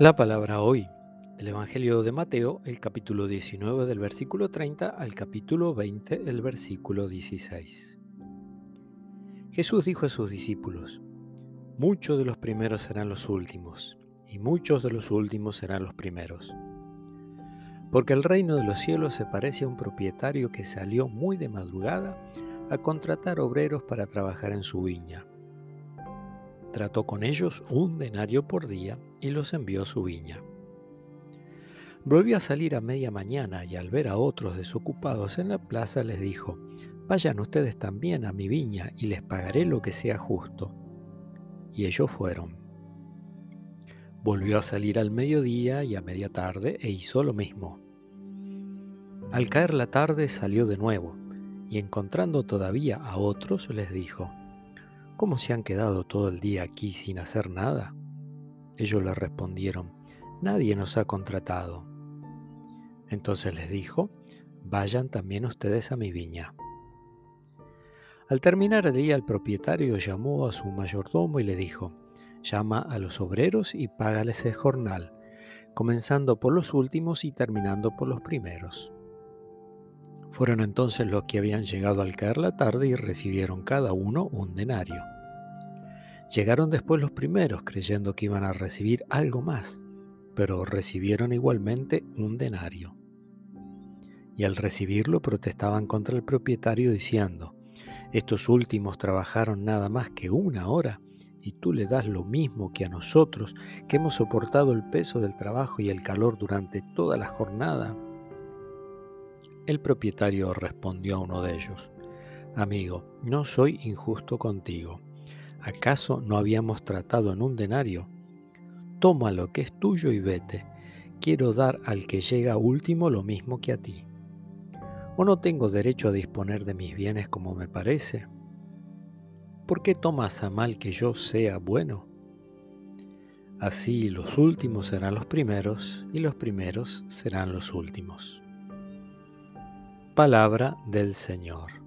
La palabra hoy del Evangelio de Mateo, el capítulo 19 del versículo 30 al capítulo 20 del versículo 16. Jesús dijo a sus discípulos, Muchos de los primeros serán los últimos, y muchos de los últimos serán los primeros. Porque el reino de los cielos se parece a un propietario que salió muy de madrugada a contratar obreros para trabajar en su viña trató con ellos un denario por día y los envió a su viña. Volvió a salir a media mañana y al ver a otros desocupados en la plaza les dijo, Vayan ustedes también a mi viña y les pagaré lo que sea justo. Y ellos fueron. Volvió a salir al mediodía y a media tarde e hizo lo mismo. Al caer la tarde salió de nuevo y encontrando todavía a otros les dijo, ¿Cómo se han quedado todo el día aquí sin hacer nada? Ellos le respondieron, Nadie nos ha contratado. Entonces les dijo, Vayan también ustedes a mi viña. Al terminar el día el propietario llamó a su mayordomo y le dijo, Llama a los obreros y págales el jornal, comenzando por los últimos y terminando por los primeros. Fueron entonces los que habían llegado al caer la tarde y recibieron cada uno un denario. Llegaron después los primeros creyendo que iban a recibir algo más, pero recibieron igualmente un denario. Y al recibirlo protestaban contra el propietario diciendo, estos últimos trabajaron nada más que una hora y tú le das lo mismo que a nosotros que hemos soportado el peso del trabajo y el calor durante toda la jornada. El propietario respondió a uno de ellos, Amigo, no soy injusto contigo. ¿Acaso no habíamos tratado en un denario? Toma lo que es tuyo y vete. Quiero dar al que llega último lo mismo que a ti. ¿O no tengo derecho a disponer de mis bienes como me parece? ¿Por qué tomas a mal que yo sea bueno? Así los últimos serán los primeros y los primeros serán los últimos. Palabra del Señor.